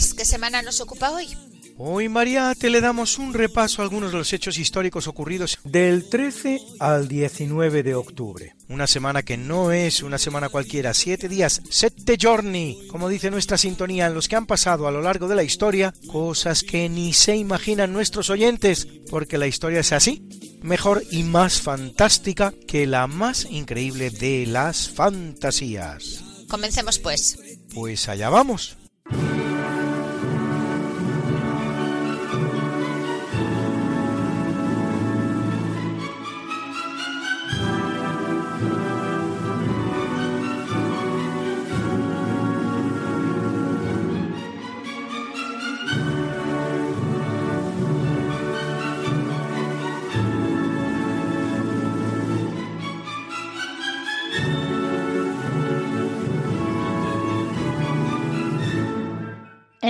Luis, ¿qué semana nos ocupa hoy? Hoy, Mariate, le damos un repaso a algunos de los hechos históricos ocurridos del 13 al 19 de octubre. Una semana que no es una semana cualquiera, siete días, sette giorni, como dice nuestra sintonía, en los que han pasado a lo largo de la historia cosas que ni se imaginan nuestros oyentes, porque la historia es así, mejor y más fantástica que la más increíble de las fantasías. Comencemos pues. Pues allá vamos.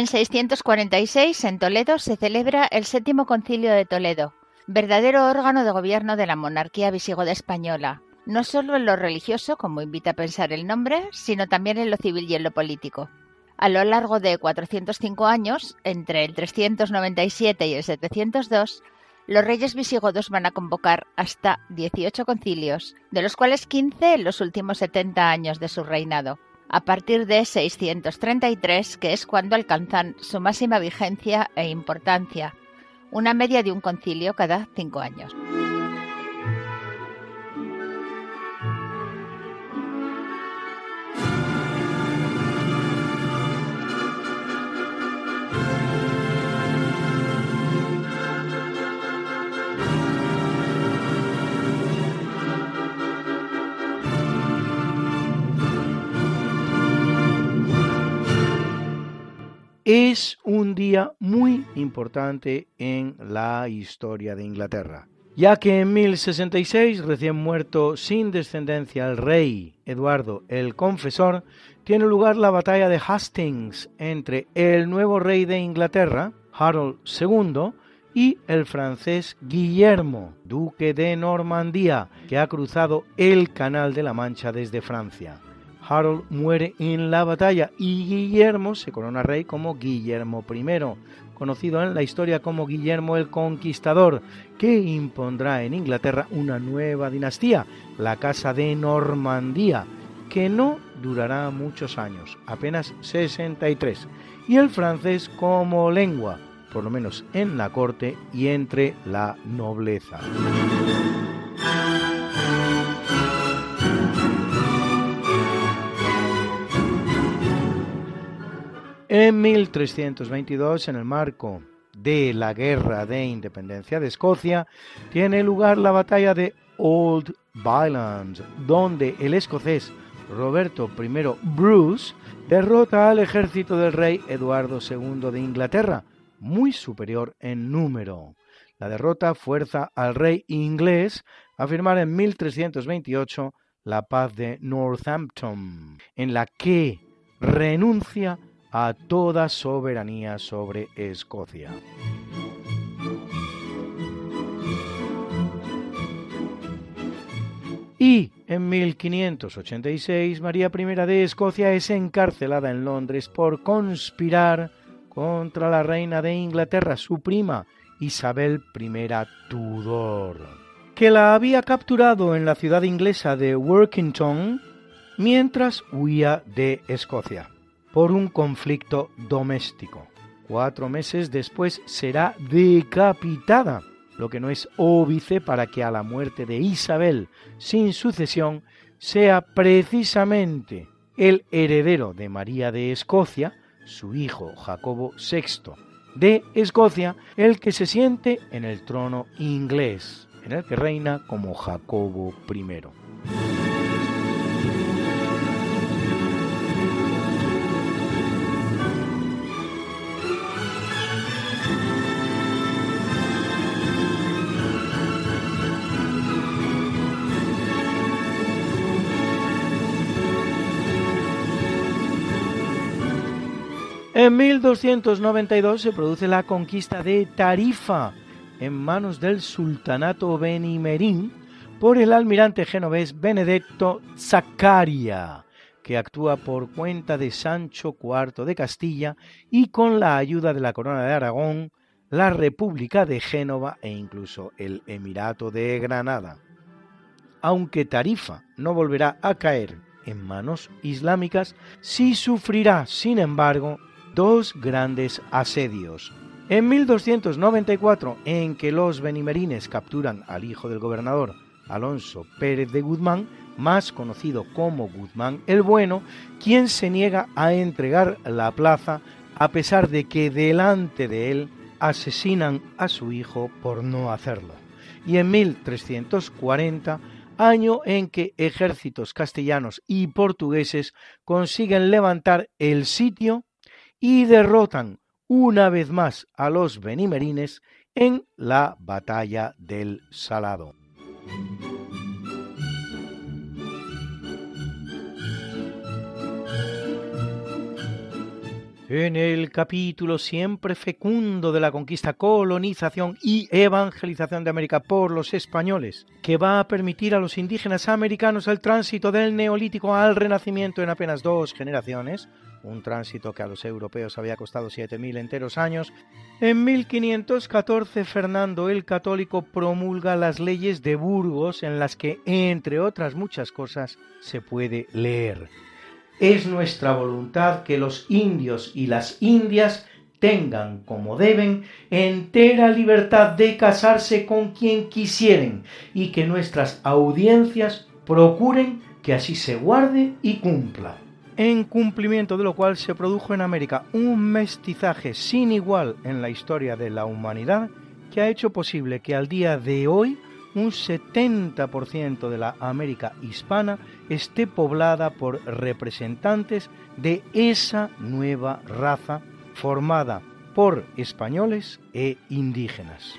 En 646, en Toledo, se celebra el séptimo concilio de Toledo, verdadero órgano de gobierno de la monarquía visigoda española, no solo en lo religioso, como invita a pensar el nombre, sino también en lo civil y en lo político. A lo largo de 405 años, entre el 397 y el 702, los reyes visigodos van a convocar hasta 18 concilios, de los cuales 15 en los últimos 70 años de su reinado a partir de 633, que es cuando alcanzan su máxima vigencia e importancia, una media de un concilio cada cinco años. Es un día muy importante en la historia de Inglaterra, ya que en 1066, recién muerto sin descendencia el rey Eduardo el Confesor, tiene lugar la batalla de Hastings entre el nuevo rey de Inglaterra, Harold II, y el francés Guillermo, duque de Normandía, que ha cruzado el Canal de la Mancha desde Francia. Harold muere en la batalla y Guillermo se corona rey como Guillermo I, conocido en la historia como Guillermo el Conquistador, que impondrá en Inglaterra una nueva dinastía, la Casa de Normandía, que no durará muchos años, apenas 63, y el francés como lengua, por lo menos en la corte y entre la nobleza. En 1322, en el marco de la Guerra de Independencia de Escocia, tiene lugar la batalla de Old Bylands, donde el escocés Roberto I Bruce derrota al ejército del rey Eduardo II de Inglaterra, muy superior en número. La derrota fuerza al rey inglés a firmar en 1328 la paz de Northampton, en la que renuncia a toda soberanía sobre Escocia. Y en 1586 María I de Escocia es encarcelada en Londres por conspirar contra la reina de Inglaterra, su prima, Isabel I Tudor, que la había capturado en la ciudad inglesa de Workington mientras huía de Escocia por un conflicto doméstico. Cuatro meses después será decapitada, lo que no es óbice para que a la muerte de Isabel sin sucesión sea precisamente el heredero de María de Escocia, su hijo Jacobo VI de Escocia, el que se siente en el trono inglés, en el que reina como Jacobo I. En 1292 se produce la conquista de Tarifa en manos del sultanato benimerín por el almirante genovés Benedetto Zaccaria, que actúa por cuenta de Sancho IV de Castilla y con la ayuda de la corona de Aragón, la República de Génova e incluso el Emirato de Granada. Aunque Tarifa no volverá a caer en manos islámicas, sí sufrirá, sin embargo, dos grandes asedios. En 1294, en que los benimerines capturan al hijo del gobernador, Alonso Pérez de Guzmán, más conocido como Guzmán el Bueno, quien se niega a entregar la plaza a pesar de que delante de él asesinan a su hijo por no hacerlo. Y en 1340, año en que ejércitos castellanos y portugueses consiguen levantar el sitio y derrotan una vez más a los benimerines en la batalla del Salado. En el capítulo siempre fecundo de la conquista, colonización y evangelización de América por los españoles, que va a permitir a los indígenas americanos el tránsito del neolítico al renacimiento en apenas dos generaciones, un tránsito que a los europeos había costado 7.000 enteros años, en 1514 Fernando el Católico promulga las leyes de Burgos en las que, entre otras muchas cosas, se puede leer. Es nuestra voluntad que los indios y las indias tengan, como deben, entera libertad de casarse con quien quisieren y que nuestras audiencias procuren que así se guarde y cumpla en cumplimiento de lo cual se produjo en América un mestizaje sin igual en la historia de la humanidad que ha hecho posible que al día de hoy un 70% de la América hispana esté poblada por representantes de esa nueva raza formada por españoles e indígenas.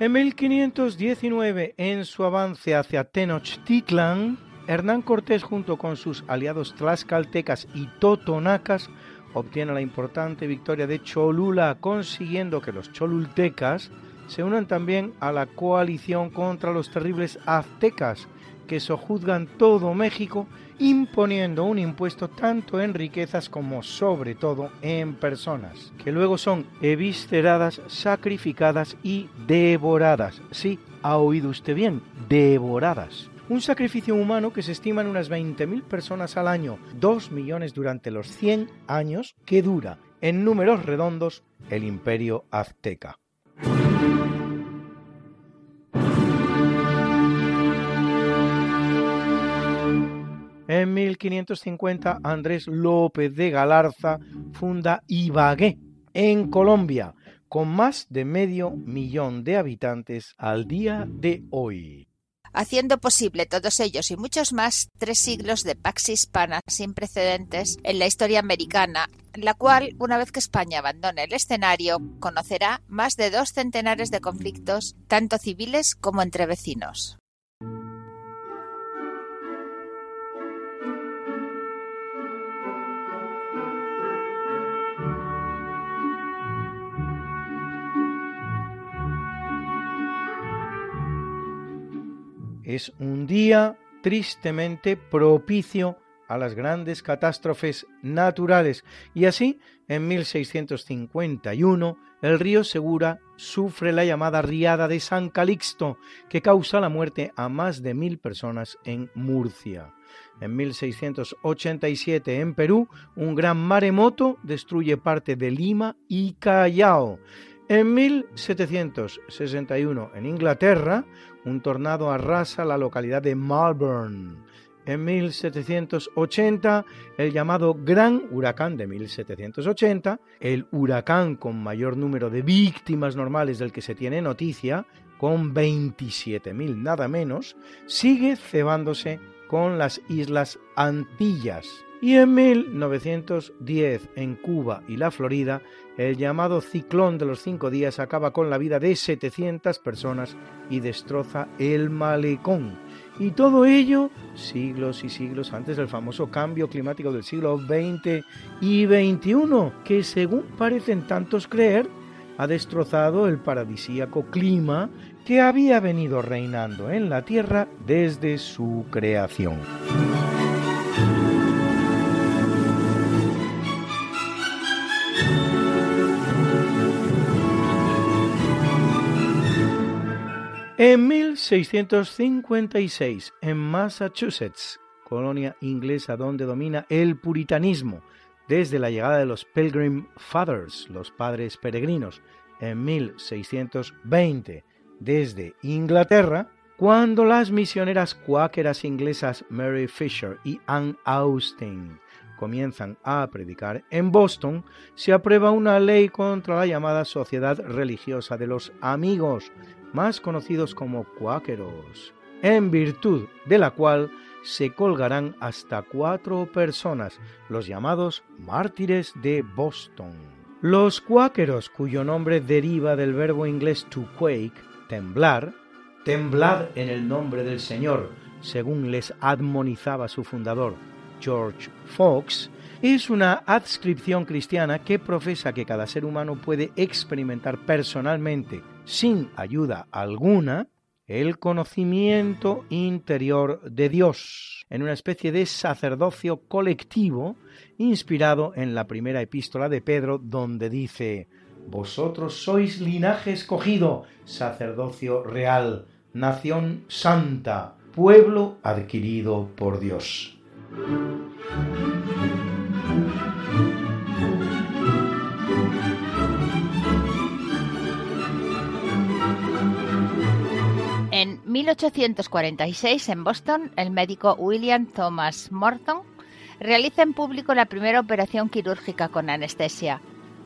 En 1519, en su avance hacia Tenochtitlan, Hernán Cortés junto con sus aliados tlaxcaltecas y totonacas obtiene la importante victoria de Cholula, consiguiendo que los cholultecas se unan también a la coalición contra los terribles aztecas, que sojuzgan todo México imponiendo un impuesto tanto en riquezas como sobre todo en personas, que luego son evisceradas, sacrificadas y devoradas. Sí, ha oído usted bien, devoradas. Un sacrificio humano que se estima en unas 20.000 personas al año, 2 millones durante los 100 años que dura, en números redondos, el imperio azteca. En 1550 Andrés López de Galarza funda Ibagué, en Colombia, con más de medio millón de habitantes al día de hoy. Haciendo posible todos ellos y muchos más tres siglos de pax hispana sin precedentes en la historia americana, la cual, una vez que España abandone el escenario, conocerá más de dos centenares de conflictos, tanto civiles como entre vecinos. Es un día tristemente propicio a las grandes catástrofes naturales y así en 1651 el río Segura sufre la llamada riada de San Calixto que causa la muerte a más de mil personas en Murcia. En 1687 en Perú un gran maremoto destruye parte de Lima y Callao. En 1761 en Inglaterra un tornado arrasa la localidad de Malvern. En 1780, el llamado Gran Huracán de 1780, el huracán con mayor número de víctimas normales del que se tiene noticia, con 27.000 nada menos, sigue cebándose con las Islas Antillas. Y en 1910, en Cuba y la Florida, el llamado ciclón de los cinco días acaba con la vida de 700 personas y destroza el malecón. Y todo ello siglos y siglos antes del famoso cambio climático del siglo XX y XXI, que según parecen tantos creer, ha destrozado el paradisíaco clima que había venido reinando en la Tierra desde su creación. En 1656, en Massachusetts, colonia inglesa donde domina el puritanismo, desde la llegada de los Pilgrim Fathers, los padres peregrinos, en 1620, desde Inglaterra, cuando las misioneras cuáqueras inglesas Mary Fisher y Anne Austin comienzan a predicar en Boston, se aprueba una ley contra la llamada Sociedad Religiosa de los Amigos, más conocidos como cuáqueros, en virtud de la cual se colgarán hasta cuatro personas, los llamados mártires de Boston. Los cuáqueros, cuyo nombre deriva del verbo inglés to quake, temblar, temblad en el nombre del Señor, según les admonizaba su fundador, George Fox, es una adscripción cristiana que profesa que cada ser humano puede experimentar personalmente sin ayuda alguna, el conocimiento interior de Dios, en una especie de sacerdocio colectivo inspirado en la primera epístola de Pedro, donde dice, Vosotros sois linaje escogido, sacerdocio real, nación santa, pueblo adquirido por Dios. 1846, en Boston, el médico William Thomas Morton realiza en público la primera operación quirúrgica con anestesia,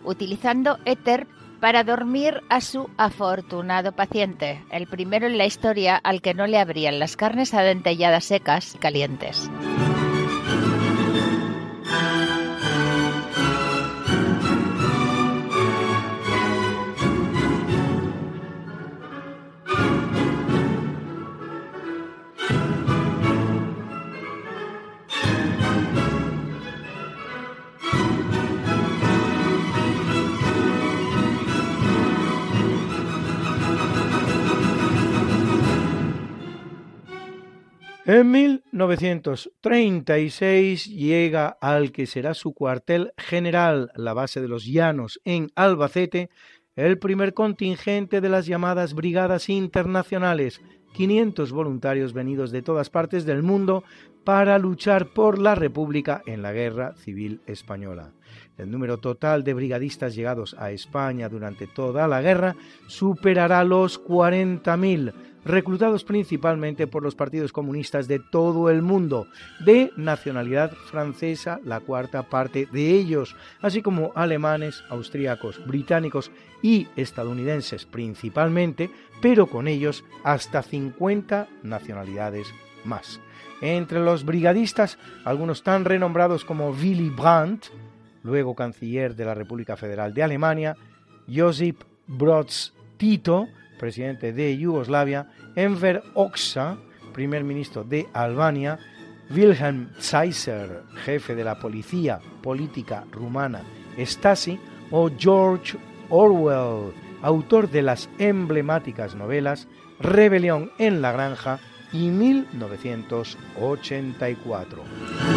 utilizando éter para dormir a su afortunado paciente, el primero en la historia al que no le abrían las carnes adentelladas secas y calientes. En 1936 llega al que será su cuartel general, la base de los Llanos, en Albacete, el primer contingente de las llamadas Brigadas Internacionales, 500 voluntarios venidos de todas partes del mundo para luchar por la República en la Guerra Civil Española. El número total de brigadistas llegados a España durante toda la guerra superará los 40.000, reclutados principalmente por los partidos comunistas de todo el mundo, de nacionalidad francesa, la cuarta parte de ellos, así como alemanes, austríacos, británicos y estadounidenses principalmente, pero con ellos hasta 50 nacionalidades más. Entre los brigadistas, algunos tan renombrados como Willy Brandt, luego canciller de la República Federal de Alemania, Josip Broz Tito, presidente de Yugoslavia, Enver Oxa, primer ministro de Albania, Wilhelm Zeisser, jefe de la policía política rumana Stasi, o George Orwell, autor de las emblemáticas novelas Rebelión en la Granja y 1984.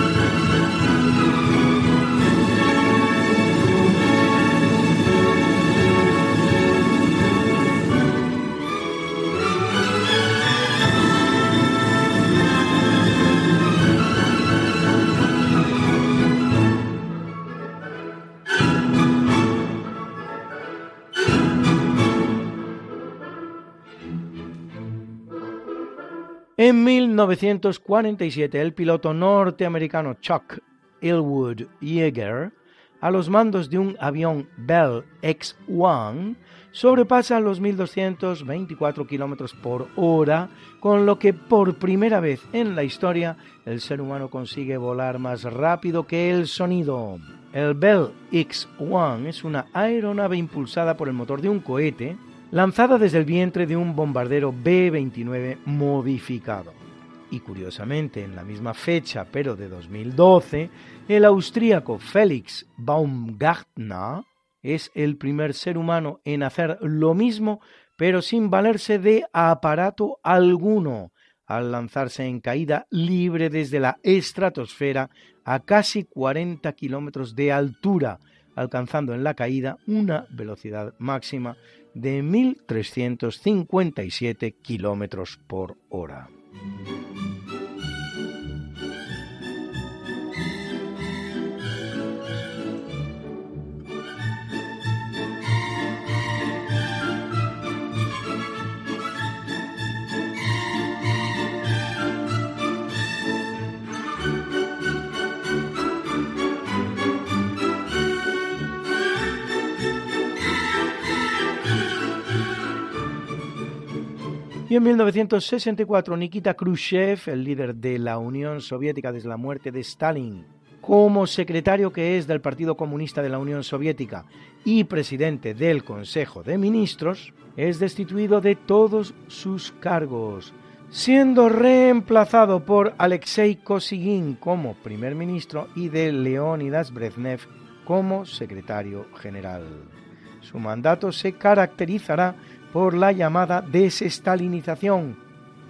En 1947, el piloto norteamericano Chuck Ilwood Yeager, a los mandos de un avión Bell X-1, sobrepasa los 1.224 km por hora, con lo que por primera vez en la historia el ser humano consigue volar más rápido que el sonido. El Bell X-1 es una aeronave impulsada por el motor de un cohete lanzada desde el vientre de un bombardero B-29 modificado. Y curiosamente, en la misma fecha, pero de 2012, el austríaco Felix Baumgartner es el primer ser humano en hacer lo mismo, pero sin valerse de aparato alguno, al lanzarse en caída libre desde la estratosfera a casi 40 kilómetros de altura, alcanzando en la caída una velocidad máxima de 1.357 kilómetros por hora. Y en 1964 Nikita Khrushchev, el líder de la Unión Soviética desde la muerte de Stalin, como secretario que es del Partido Comunista de la Unión Soviética y presidente del Consejo de Ministros, es destituido de todos sus cargos, siendo reemplazado por Alexei Kosygin como primer ministro y de Leonidas Brezhnev como secretario general. Su mandato se caracterizará por la llamada desestalinización,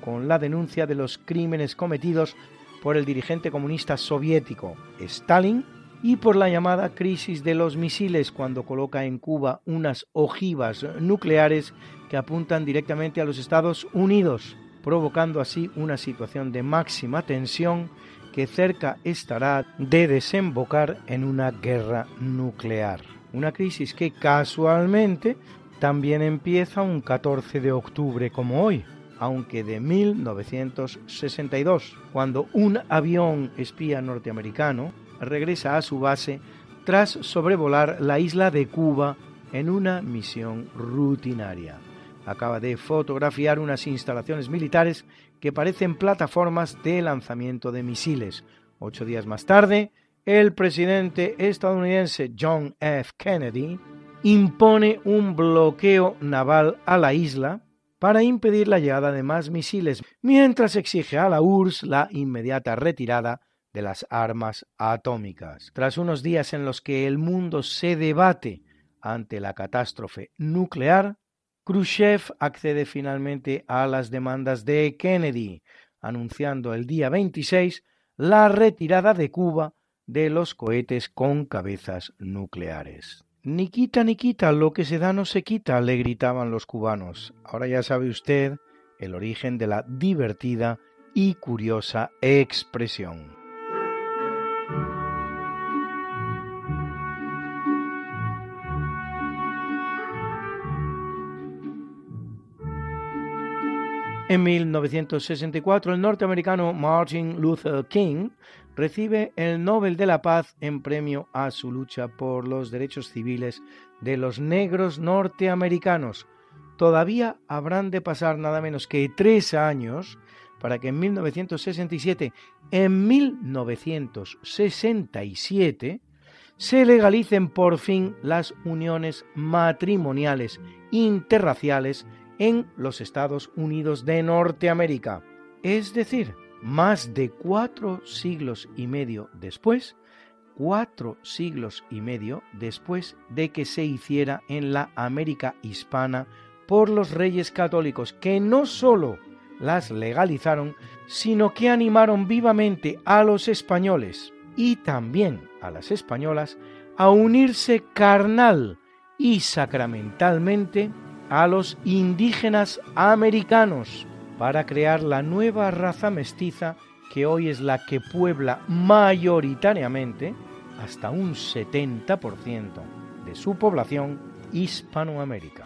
con la denuncia de los crímenes cometidos por el dirigente comunista soviético Stalin y por la llamada crisis de los misiles cuando coloca en Cuba unas ojivas nucleares que apuntan directamente a los Estados Unidos, provocando así una situación de máxima tensión que cerca estará de desembocar en una guerra nuclear. Una crisis que casualmente también empieza un 14 de octubre como hoy, aunque de 1962, cuando un avión espía norteamericano regresa a su base tras sobrevolar la isla de Cuba en una misión rutinaria. Acaba de fotografiar unas instalaciones militares que parecen plataformas de lanzamiento de misiles. Ocho días más tarde, el presidente estadounidense John F. Kennedy impone un bloqueo naval a la isla para impedir la llegada de más misiles, mientras exige a la URSS la inmediata retirada de las armas atómicas. Tras unos días en los que el mundo se debate ante la catástrofe nuclear, Khrushchev accede finalmente a las demandas de Kennedy, anunciando el día 26 la retirada de Cuba de los cohetes con cabezas nucleares. Ni quita ni quita, lo que se da no se quita, le gritaban los cubanos. Ahora ya sabe usted el origen de la divertida y curiosa expresión. En 1964, el norteamericano Martin Luther King recibe el Nobel de la Paz en premio a su lucha por los derechos civiles de los negros norteamericanos. Todavía habrán de pasar nada menos que tres años para que en 1967, en 1967, se legalicen por fin las uniones matrimoniales interraciales en los Estados Unidos de Norteamérica. Es decir, más de cuatro siglos y medio después, cuatro siglos y medio después de que se hiciera en la América hispana por los reyes católicos, que no sólo las legalizaron, sino que animaron vivamente a los españoles y también a las españolas a unirse carnal y sacramentalmente a los indígenas americanos para crear la nueva raza mestiza que hoy es la que puebla mayoritariamente hasta un 70% de su población hispanoamérica.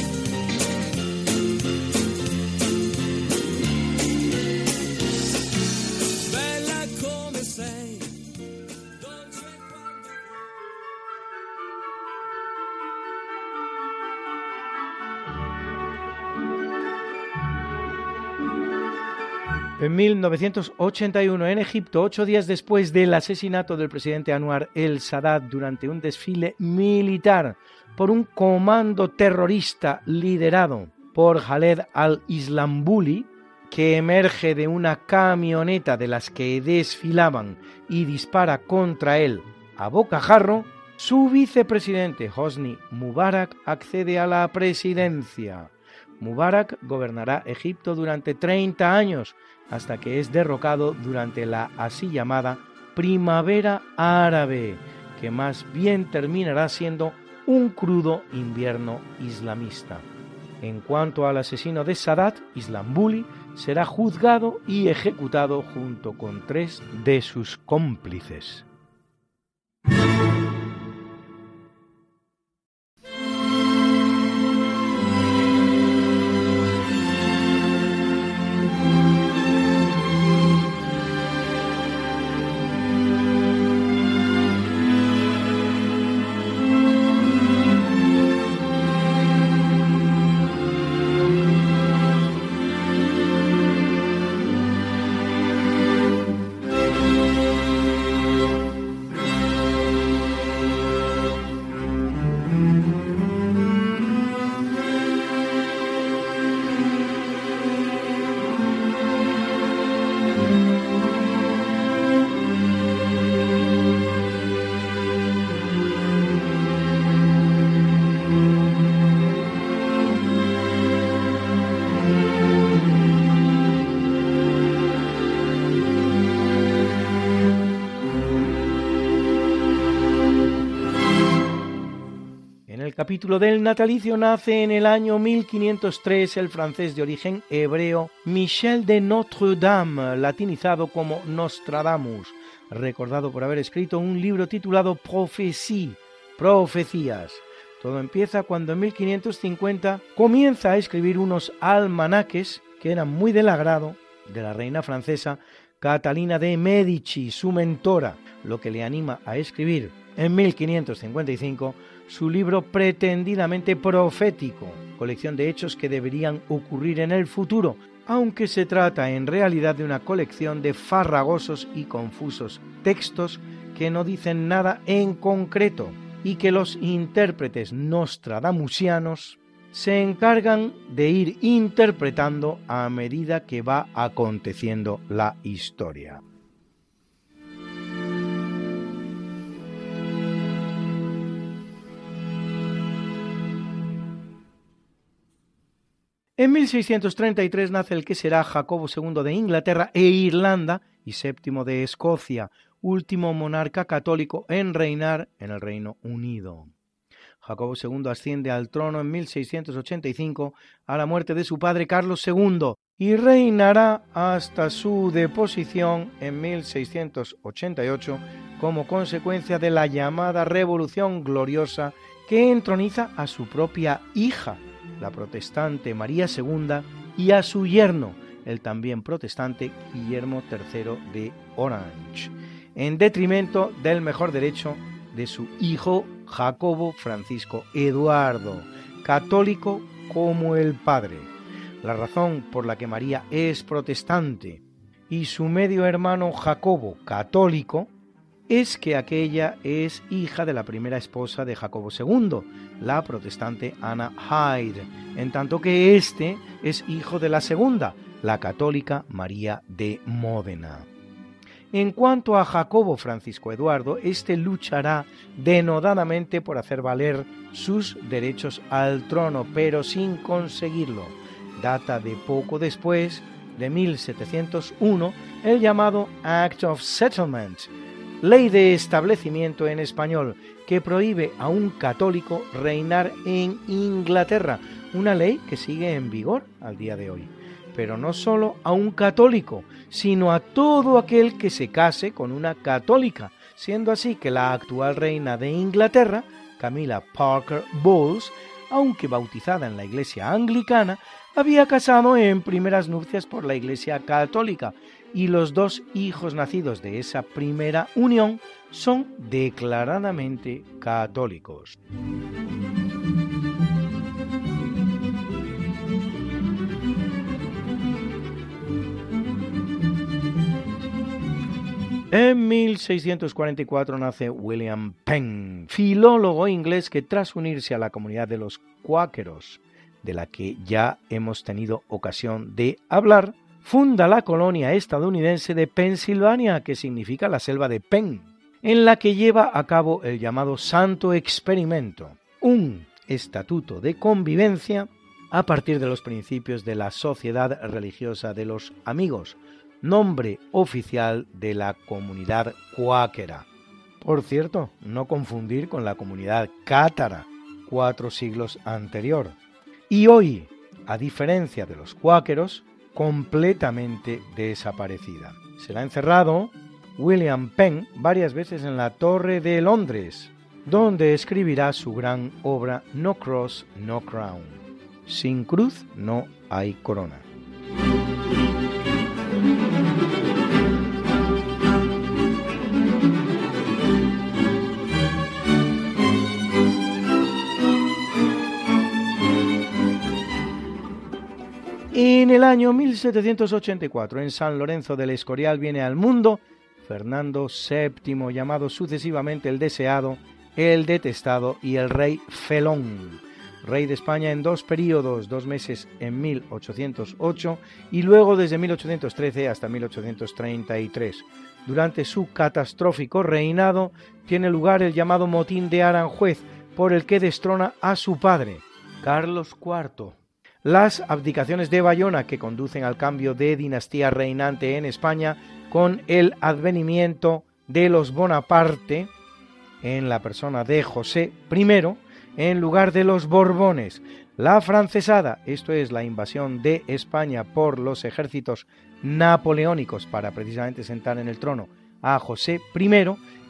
En 1981, en Egipto, ocho días después del asesinato del presidente Anwar el Sadat durante un desfile militar por un comando terrorista liderado por Khaled al-Islambuli, que emerge de una camioneta de las que desfilaban y dispara contra él a bocajarro, su vicepresidente Hosni Mubarak accede a la presidencia. Mubarak gobernará Egipto durante 30 años hasta que es derrocado durante la así llamada Primavera Árabe, que más bien terminará siendo un crudo invierno islamista. En cuanto al asesino de Sadat, Islambuli será juzgado y ejecutado junto con tres de sus cómplices. Capítulo del natalicio nace en el año 1503 el francés de origen hebreo Michel de Notre-Dame, latinizado como Nostradamus, recordado por haber escrito un libro titulado Profecías. Todo empieza cuando en 1550 comienza a escribir unos almanaques que eran muy del agrado de la reina francesa Catalina de Medici, su mentora, lo que le anima a escribir en 1555 su libro pretendidamente profético, colección de hechos que deberían ocurrir en el futuro, aunque se trata en realidad de una colección de farragosos y confusos textos que no dicen nada en concreto y que los intérpretes nostradamusianos se encargan de ir interpretando a medida que va aconteciendo la historia. En 1633 nace el que será Jacobo II de Inglaterra e Irlanda y séptimo de Escocia, último monarca católico en reinar en el Reino Unido. Jacobo II asciende al trono en 1685 a la muerte de su padre Carlos II y reinará hasta su deposición en 1688 como consecuencia de la llamada Revolución Gloriosa que entroniza a su propia hija, la protestante María II, y a su yerno, el también protestante Guillermo III de Orange, en detrimento del mejor derecho de su hijo Jacobo Francisco Eduardo, católico como el padre. La razón por la que María es protestante y su medio hermano Jacobo católico es que aquella es hija de la primera esposa de Jacobo II, la protestante Anna Hyde, en tanto que éste es hijo de la segunda, la católica María de Módena. En cuanto a Jacobo Francisco Eduardo, éste luchará denodadamente por hacer valer sus derechos al trono, pero sin conseguirlo. Data de poco después, de 1701, el llamado Act of Settlement, ley de establecimiento en español, que prohíbe a un católico reinar en Inglaterra, una ley que sigue en vigor al día de hoy, pero no solo a un católico, sino a todo aquel que se case con una católica, siendo así que la actual reina de Inglaterra, Camila Parker Bowles, aunque bautizada en la iglesia anglicana, había casado en primeras nupcias por la iglesia católica y los dos hijos nacidos de esa primera unión son declaradamente católicos. En 1644 nace William Penn, filólogo inglés que tras unirse a la comunidad de los cuáqueros, de la que ya hemos tenido ocasión de hablar, funda la colonia estadounidense de Pensilvania, que significa la selva de Penn, en la que lleva a cabo el llamado Santo Experimento, un estatuto de convivencia a partir de los principios de la Sociedad Religiosa de los Amigos, nombre oficial de la comunidad cuáquera. Por cierto, no confundir con la comunidad cátara, cuatro siglos anterior. Y hoy, a diferencia de los cuáqueros, completamente desaparecida. Se la ha encerrado William Penn varias veces en la Torre de Londres, donde escribirá su gran obra No Cross, No Crown. Sin cruz no hay corona. En el año 1784, en San Lorenzo del Escorial, viene al mundo Fernando VII, llamado sucesivamente el deseado, el detestado y el rey felón. Rey de España en dos periodos, dos meses en 1808 y luego desde 1813 hasta 1833. Durante su catastrófico reinado tiene lugar el llamado motín de Aranjuez, por el que destrona a su padre, Carlos IV las abdicaciones de Bayona que conducen al cambio de dinastía reinante en España con el advenimiento de los Bonaparte en la persona de José I en lugar de los Borbones. La francesada, esto es la invasión de España por los ejércitos napoleónicos para precisamente sentar en el trono a José I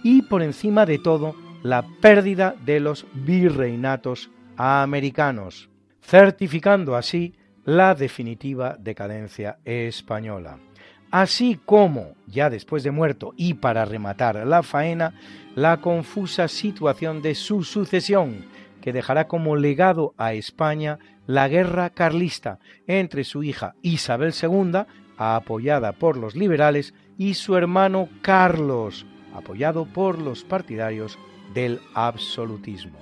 y por encima de todo la pérdida de los virreinatos americanos certificando así la definitiva decadencia española. Así como, ya después de muerto y para rematar la faena, la confusa situación de su sucesión, que dejará como legado a España la guerra carlista entre su hija Isabel II, apoyada por los liberales, y su hermano Carlos, apoyado por los partidarios del absolutismo.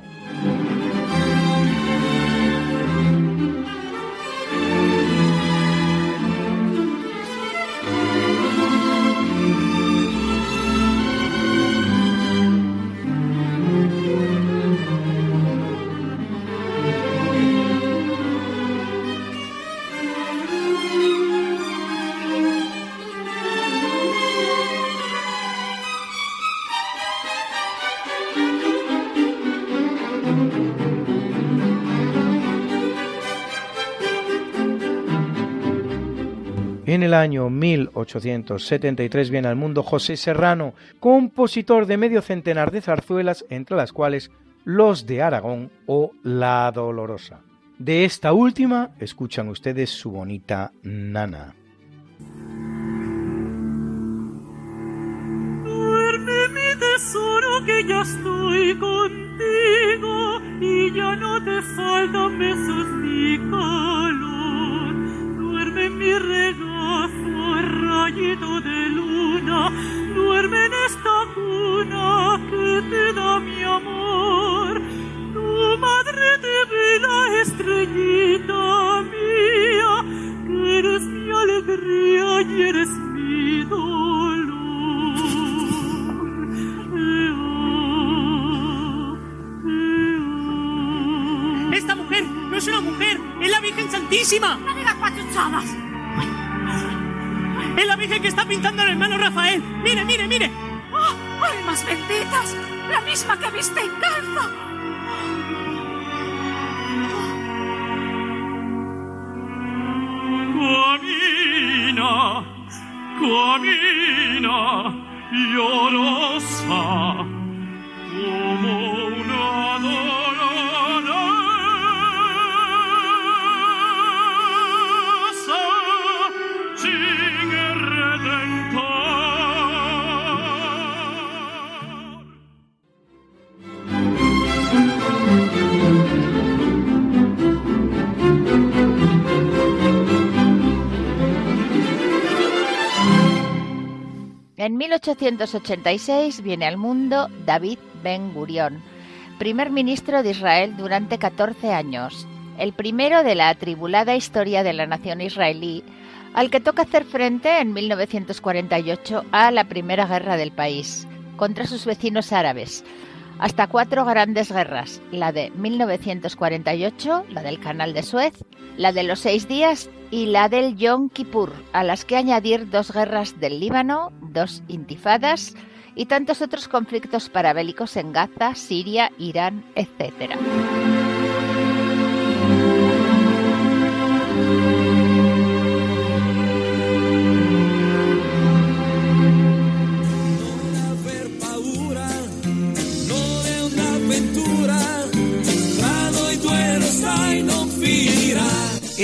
Año 1873 viene al mundo José Serrano, compositor de medio centenar de zarzuelas, entre las cuales Los de Aragón o La Dolorosa. De esta última escuchan ustedes su bonita nana. Duerme mi tesoro que ya estoy contigo y ya no te faltan besos ni calor. Mi regalo rayito de luna, duerme en esta cuna que te da mi amor. Tu madre te ve la estrellita mía, que eres mi alegría y eres mi hermano Rafael. Mire, mire, mire. ¡Oh, ¡Almas benditas! La misma que viste en calza. 1886 viene al mundo David Ben Gurión, primer ministro de Israel durante 14 años, el primero de la atribulada historia de la nación israelí, al que toca hacer frente en 1948 a la primera guerra del país contra sus vecinos árabes. Hasta cuatro grandes guerras, la de 1948, la del Canal de Suez, la de los seis días y la del Yom Kippur, a las que añadir dos guerras del Líbano, dos intifadas y tantos otros conflictos parabélicos en Gaza, Siria, Irán, etc.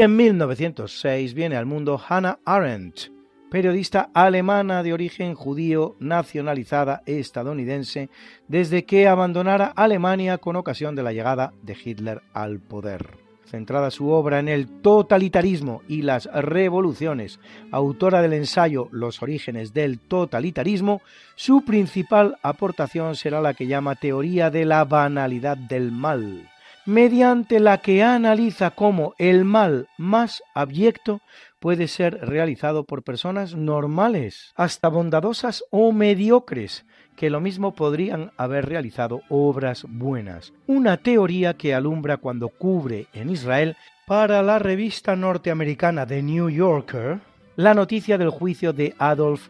Y en 1906 viene al mundo Hannah Arendt, periodista alemana de origen judío nacionalizada estadounidense desde que abandonara Alemania con ocasión de la llegada de Hitler al poder. Centrada su obra en el totalitarismo y las revoluciones, autora del ensayo Los orígenes del totalitarismo, su principal aportación será la que llama teoría de la banalidad del mal, mediante la que analiza cómo el mal más abyecto puede ser realizado por personas normales, hasta bondadosas o mediocres, que lo mismo podrían haber realizado obras buenas. Una teoría que alumbra cuando cubre en Israel para la revista norteamericana The New Yorker la noticia del juicio de Adolf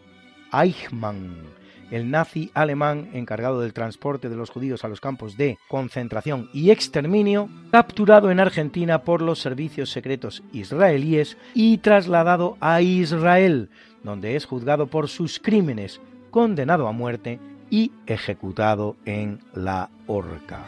Eichmann, el nazi alemán encargado del transporte de los judíos a los campos de concentración y exterminio, capturado en Argentina por los servicios secretos israelíes y trasladado a Israel, donde es juzgado por sus crímenes, condenado a muerte y ejecutado en la horca.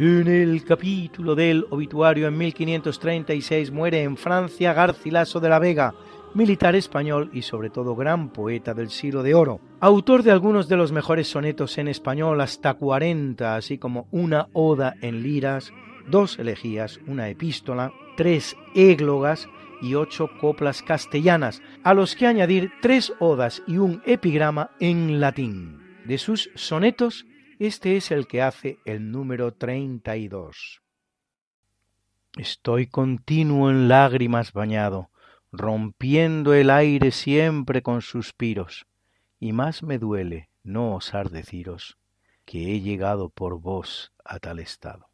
En el capítulo del obituario en 1536 muere en Francia Garcilaso de la Vega, militar español y sobre todo gran poeta del siglo de oro, autor de algunos de los mejores sonetos en español, hasta 40, así como una oda en liras, dos elegías, una epístola, tres églogas y ocho coplas castellanas, a los que añadir tres odas y un epigrama en latín. De sus sonetos, este es el que hace el número 32. Estoy continuo en lágrimas bañado, rompiendo el aire siempre con suspiros, y más me duele no osar deciros que he llegado por vos a tal estado.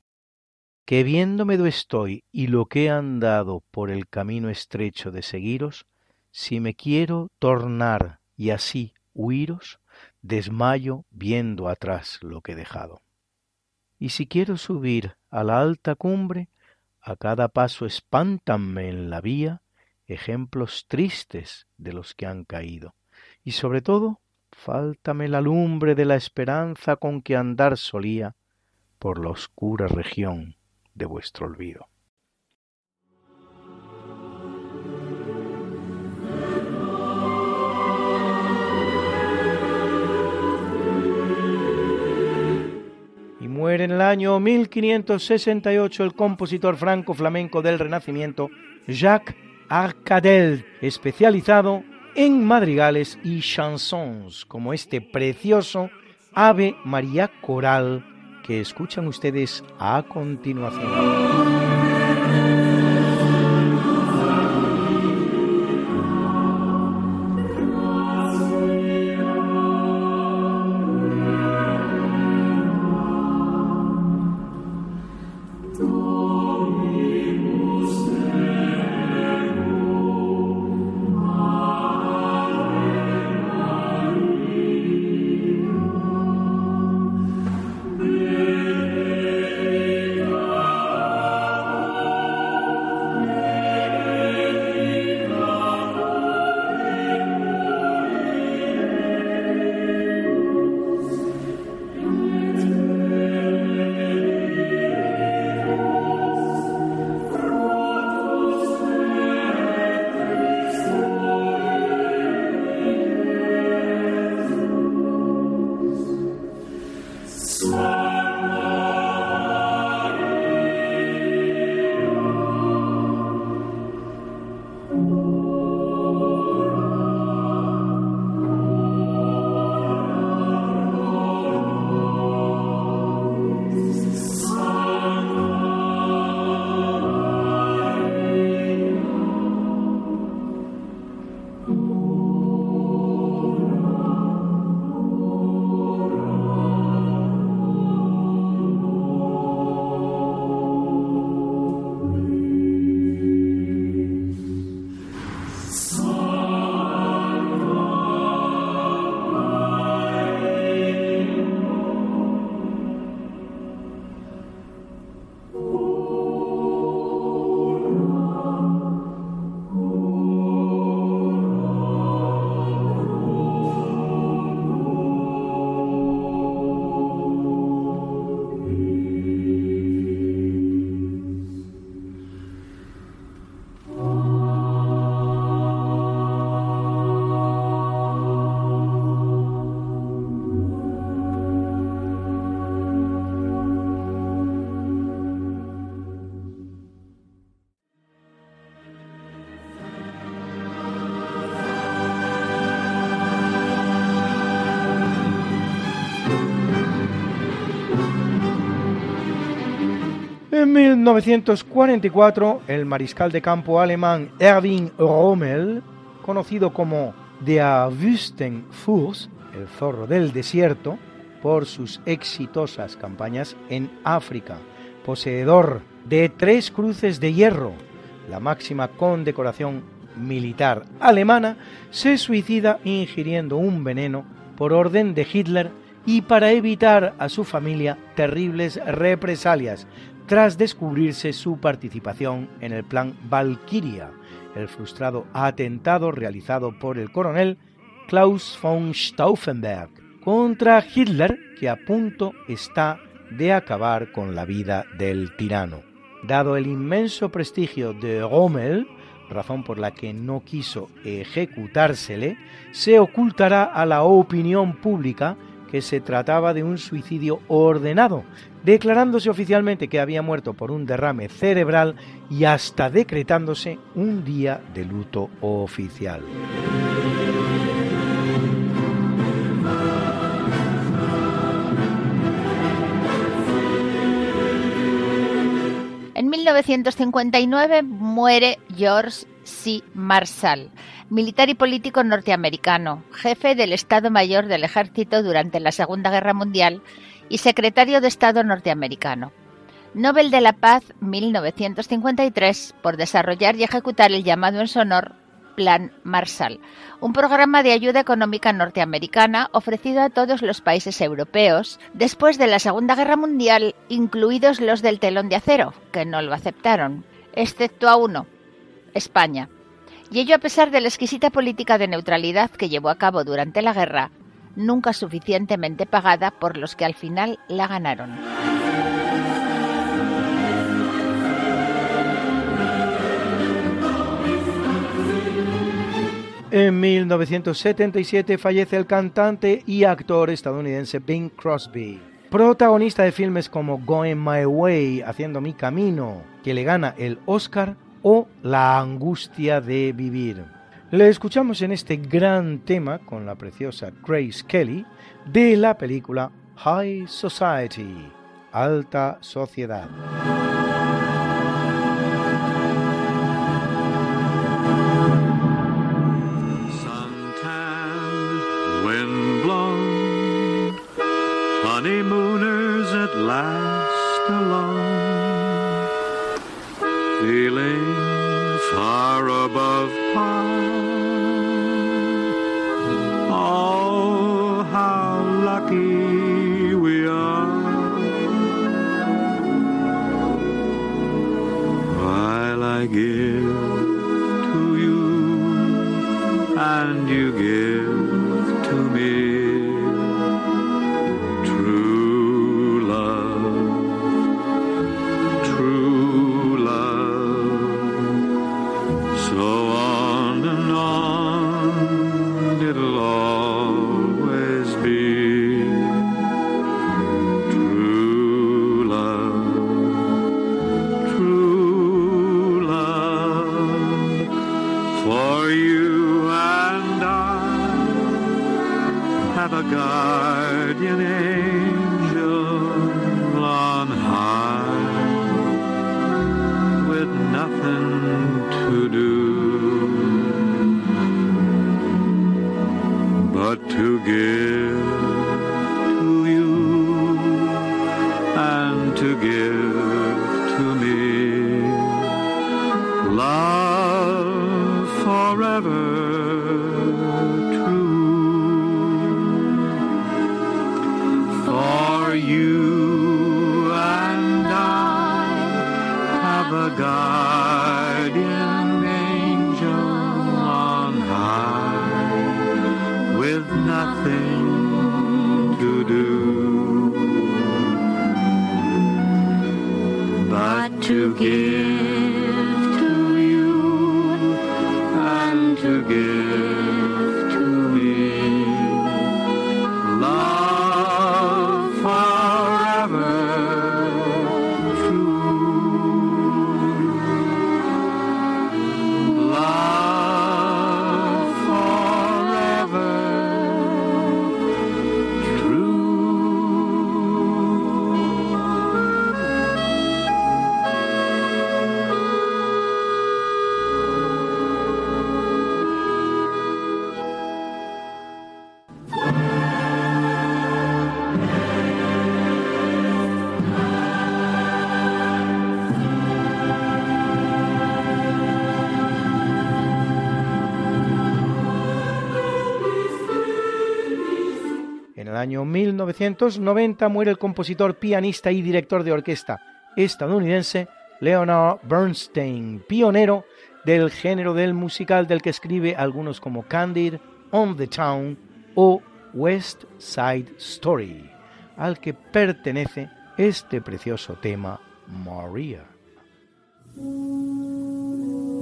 Que viéndome do estoy y lo que he andado por el camino estrecho de seguiros, si me quiero tornar y así huiros, desmayo viendo atrás lo que he dejado. Y si quiero subir a la alta cumbre, a cada paso espántanme en la vía ejemplos tristes de los que han caído. Y sobre todo, fáltame la lumbre de la esperanza con que andar solía por la oscura región de vuestro olvido. Muere en el año 1568 el compositor franco-flamenco del Renacimiento, Jacques Arcadel, especializado en madrigales y chansons, como este precioso Ave María Coral que escuchan ustedes a continuación. 1944, el mariscal de campo alemán Erwin Rommel, conocido como Der Wüstenfuß, el zorro del desierto, por sus exitosas campañas en África, poseedor de tres cruces de hierro, la máxima condecoración militar alemana, se suicida ingiriendo un veneno por orden de Hitler y para evitar a su familia terribles represalias, tras descubrirse su participación en el plan Valkyria, el frustrado atentado realizado por el coronel Klaus von Stauffenberg contra Hitler, que a punto está de acabar con la vida del tirano. Dado el inmenso prestigio de Rommel, razón por la que no quiso ejecutársele, se ocultará a la opinión pública que se trataba de un suicidio ordenado, declarándose oficialmente que había muerto por un derrame cerebral y hasta decretándose un día de luto oficial. En 1959 muere George C. Marshall, militar y político norteamericano, jefe del Estado Mayor del Ejército durante la Segunda Guerra Mundial y secretario de Estado norteamericano. Nobel de la Paz 1953 por desarrollar y ejecutar el llamado en sonor Plan Marshall, un programa de ayuda económica norteamericana ofrecido a todos los países europeos después de la Segunda Guerra Mundial, incluidos los del telón de acero, que no lo aceptaron, excepto a uno, España. Y ello a pesar de la exquisita política de neutralidad que llevó a cabo durante la guerra, nunca suficientemente pagada por los que al final la ganaron. En 1977 fallece el cantante y actor estadounidense Bing Crosby, protagonista de filmes como Going My Way, Haciendo mi camino, que le gana el Oscar, o La angustia de vivir. Le escuchamos en este gran tema con la preciosa Grace Kelly de la película High Society, Alta Sociedad. honeymooners at last forgive. 1990 muere el compositor, pianista y director de orquesta estadounidense Leonard Bernstein, pionero del género del musical del que escribe algunos como Candid, On the Town o West Side Story, al que pertenece este precioso tema Maria.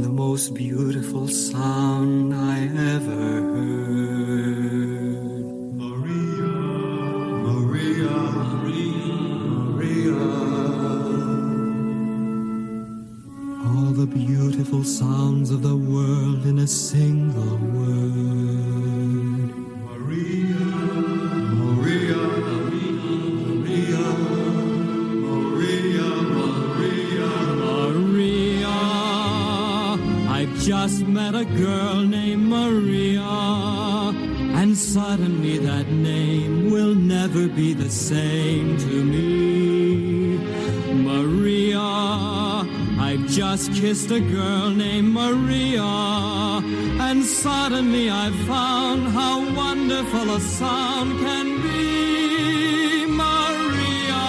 the most beautiful sound I ever heard. All the beautiful sounds of the world in a single word. Maria, Maria, Maria, Maria, Maria, Maria. I've just met a girl named Maria, and suddenly that name will never be the same to me. Just kissed a girl named Maria, and suddenly I've found how wonderful a sound can be. Maria,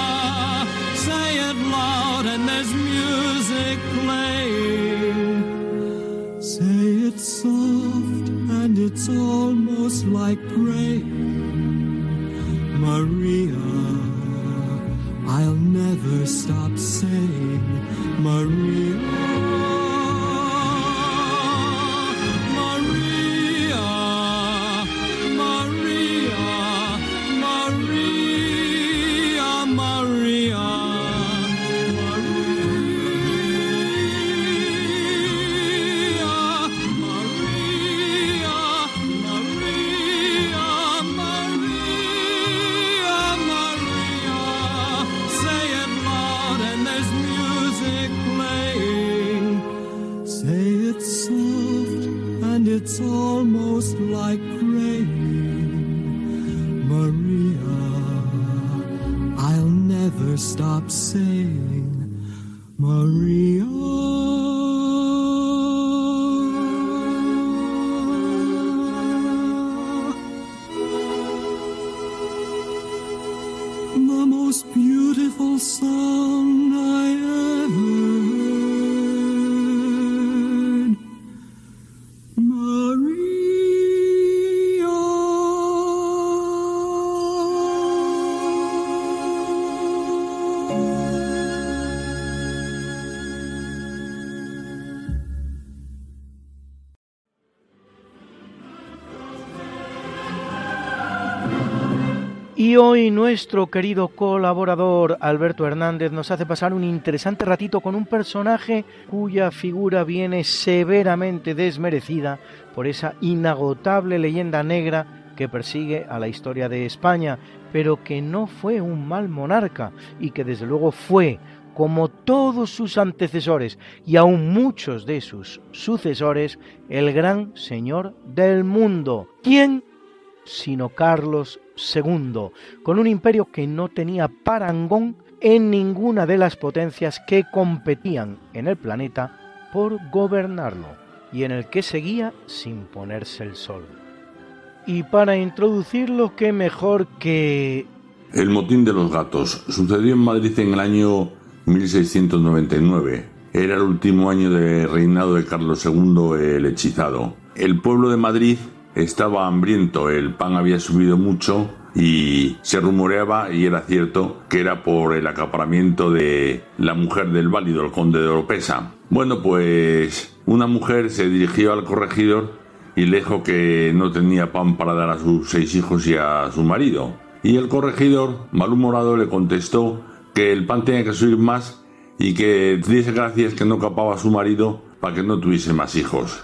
say it loud, and there's music playing. Say it soft, and it's almost like praying. Maria, I'll never stop saying. Maria, Y hoy nuestro querido colaborador Alberto Hernández nos hace pasar un interesante ratito con un personaje cuya figura viene severamente desmerecida por esa inagotable leyenda negra que persigue a la historia de España, pero que no fue un mal monarca y que desde luego fue, como todos sus antecesores y aún muchos de sus sucesores, el gran señor del mundo. ¿Quién? sino Carlos II, con un imperio que no tenía parangón en ninguna de las potencias que competían en el planeta por gobernarlo, y en el que seguía sin ponerse el sol. Y para introducirlo, qué mejor que... El motín de los gatos sucedió en Madrid en el año 1699. Era el último año de reinado de Carlos II el hechizado. El pueblo de Madrid estaba hambriento, el pan había subido mucho y se rumoreaba, y era cierto, que era por el acaparamiento de la mujer del válido, el conde de Oropesa. Bueno, pues una mujer se dirigió al corregidor y le dijo que no tenía pan para dar a sus seis hijos y a su marido. Y el corregidor, malhumorado, le contestó que el pan tenía que subir más y que diese gracias que no capaba a su marido para que no tuviese más hijos.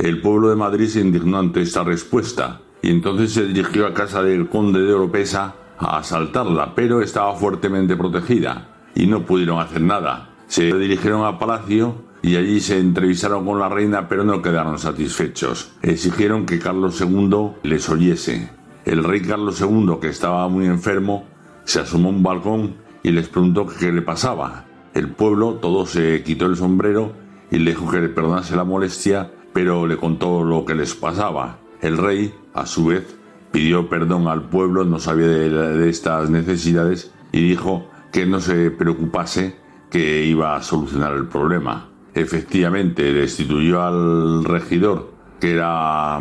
El pueblo de Madrid se indignó ante esta respuesta y entonces se dirigió a casa del conde de Oropesa a asaltarla, pero estaba fuertemente protegida y no pudieron hacer nada. Se dirigieron al palacio y allí se entrevistaron con la reina, pero no quedaron satisfechos. Exigieron que Carlos II les oyese. El rey Carlos II, que estaba muy enfermo, se asomó a un balcón y les preguntó qué le pasaba. El pueblo todo se quitó el sombrero y le dijo que le perdonase la molestia pero le contó lo que les pasaba. El rey, a su vez, pidió perdón al pueblo, no sabía de, de, estas necesidades y dijo que no se preocupase, que iba a solucionar el problema. Efectivamente, destituyó al regidor, que era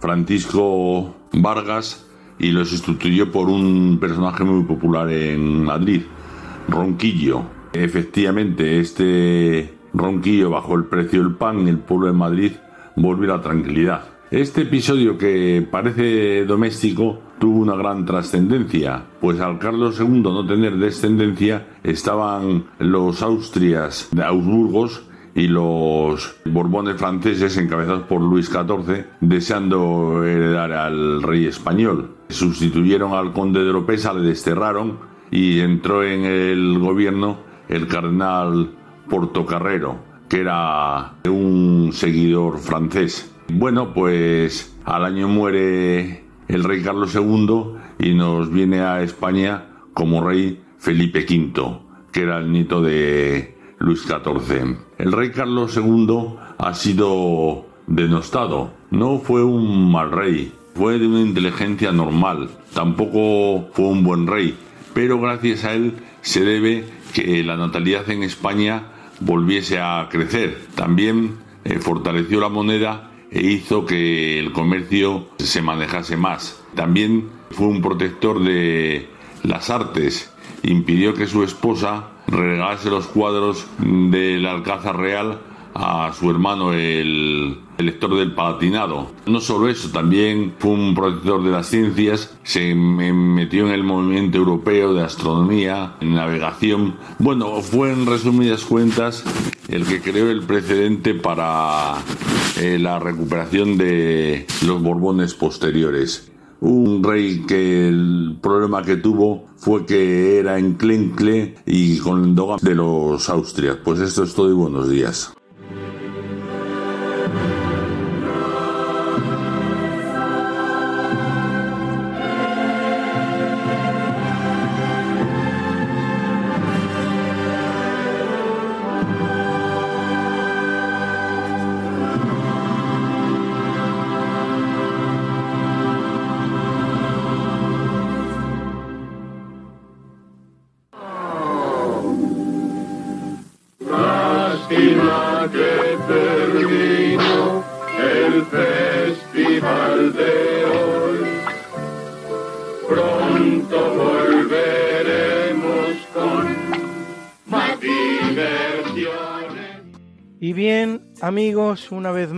Francisco Vargas, y lo sustituyó por un personaje muy popular en Madrid, Ronquillo. Efectivamente, este Ronquillo bajó el precio del pan y el pueblo de Madrid volvió a la tranquilidad. Este episodio que parece doméstico tuvo una gran trascendencia, pues al Carlos II no tener descendencia estaban los Austrias de Augsburgos y los Borbones franceses encabezados por Luis XIV deseando heredar al rey español. Sustituyeron al conde de Oropesa, le desterraron y entró en el gobierno el cardenal Portocarrero, que era un seguidor francés. Bueno, pues al año muere el rey Carlos II y nos viene a España como rey Felipe V, que era el nieto de Luis XIV. El rey Carlos II ha sido denostado. No fue un mal rey, fue de una inteligencia normal. Tampoco fue un buen rey, pero gracias a él se debe que la natalidad en España volviese a crecer. También eh, fortaleció la moneda e hizo que el comercio se manejase más. También fue un protector de las artes, impidió que su esposa regalase los cuadros del Alcázar Real a su hermano el, lector del Palatinado. No solo eso, también fue un protector de las ciencias, se metió en el movimiento europeo de astronomía, en navegación. Bueno, fue en resumidas cuentas el que creó el precedente para eh, la recuperación de los Borbones posteriores un rey que el problema que tuvo fue que era enclencle y con de los Austrias. Pues esto es todo y buenos días.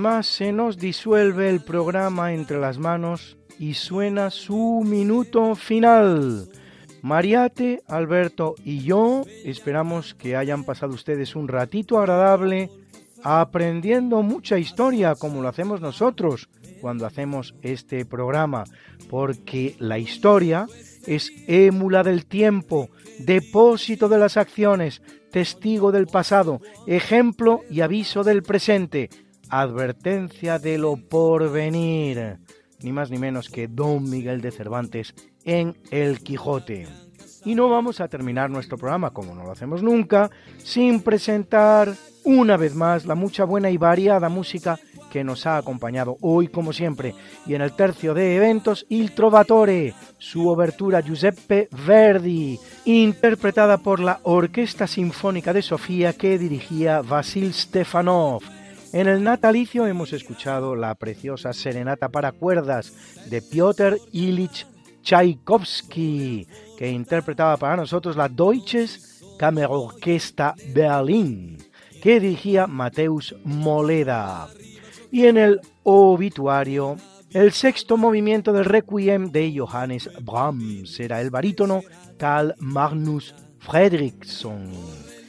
Más se nos disuelve el programa entre las manos y suena su minuto final. Mariate, Alberto y yo esperamos que hayan pasado ustedes un ratito agradable aprendiendo mucha historia como lo hacemos nosotros cuando hacemos este programa, porque la historia es émula del tiempo, depósito de las acciones, testigo del pasado, ejemplo y aviso del presente, advertencia de lo porvenir, ni más ni menos que Don Miguel de Cervantes en El Quijote. Y no vamos a terminar nuestro programa, como no lo hacemos nunca, sin presentar una vez más la mucha buena y variada música que nos ha acompañado hoy como siempre y en el tercio de eventos Il Trovatore, su obertura Giuseppe Verdi, interpretada por la Orquesta Sinfónica de Sofía que dirigía Vasil Stefanov. En el natalicio hemos escuchado la preciosa serenata para cuerdas de Piotr Ilich Tchaikovsky, que interpretaba para nosotros la Deutsches Kammerorchester Berlin, que dirigía Mateus Moleda. Y en el obituario el sexto movimiento del Requiem de Johannes Brahms era el barítono Carl Magnus Fredriksson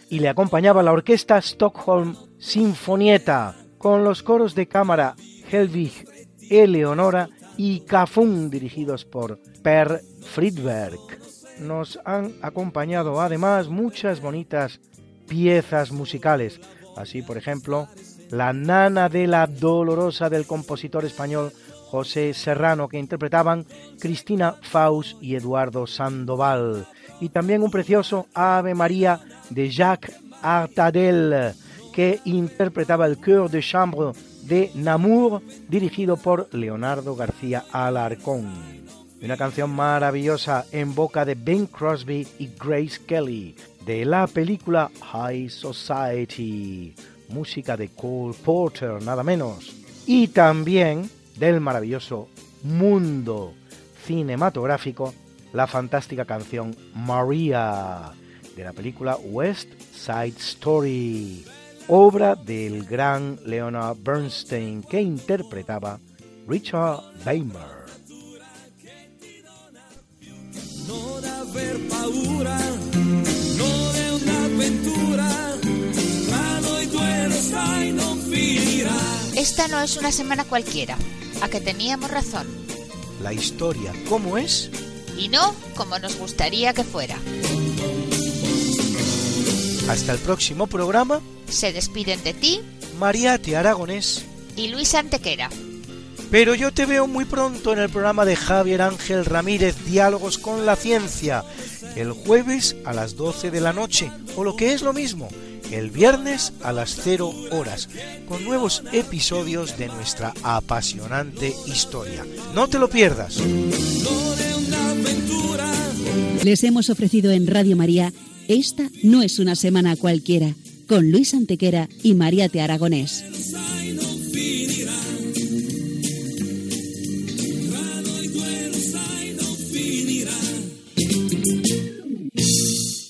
y le acompañaba la orquesta Stockholm Sinfonieta con los coros de cámara Helvig Eleonora y Kafun dirigidos por Per Friedberg. Nos han acompañado además muchas bonitas piezas musicales, así por ejemplo la nana de la dolorosa del compositor español José Serrano, que interpretaban Cristina Faust y Eduardo Sandoval. Y también un precioso Ave María de Jacques Artadel, que interpretaba el Cœur de Chambre de Namur, dirigido por Leonardo García Alarcón. Una canción maravillosa en boca de Ben Crosby y Grace Kelly, de la película High Society música de Cole Porter, nada menos. Y también del maravilloso mundo cinematográfico, la fantástica canción Maria, de la película West Side Story. Obra del gran Leonard Bernstein que interpretaba Richard Weimer. Esta no es una semana cualquiera, a que teníamos razón. La historia, ¿cómo es? Y no como nos gustaría que fuera. Hasta el próximo programa. Se despiden de ti, Mariate Aragonés y Luis Antequera. Pero yo te veo muy pronto en el programa de Javier Ángel Ramírez, Diálogos con la Ciencia, el jueves a las 12 de la noche, o lo que es lo mismo, el viernes a las 0 horas, con nuevos episodios de nuestra apasionante historia. No te lo pierdas. Les hemos ofrecido en Radio María Esta no es una semana cualquiera, con Luis Antequera y María Te Aragonés.